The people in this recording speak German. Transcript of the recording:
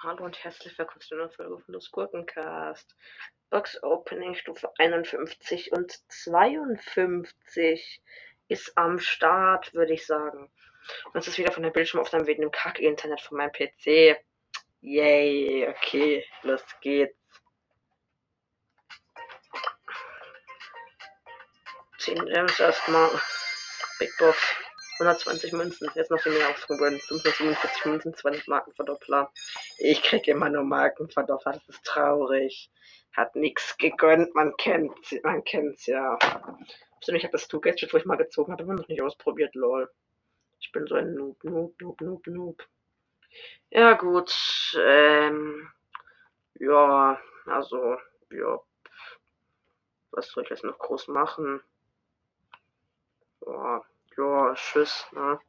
Hallo und herzlich willkommen zu einer Folge von Das Gurkencast. Box Opening Stufe 51 und 52 ist am Start, würde ich sagen. Und es ist wieder von der Bildschirmaufnahme wegen dem Kack-Internet von meinem PC. Yay, okay, los geht's. 10 Gems erstmal. Big Box. 120 Münzen. Jetzt noch die mehr ausprobieren. 547 Münzen, 20 Markenverdoppler. Ich krieg immer nur Markenverdoppler. Das ist traurig. Hat nix gegönnt. Man kennt's. Man kennt's ja. Ich habe das Two-Gadget, wo ich mal gezogen habe, immer noch nicht ausprobiert, lol. Ich bin so ein Noob, Noob, Noob, Noob, Noob. Ja, gut. Ähm, ja, also, ja. Was soll ich jetzt noch groß machen? Tschüss, ne?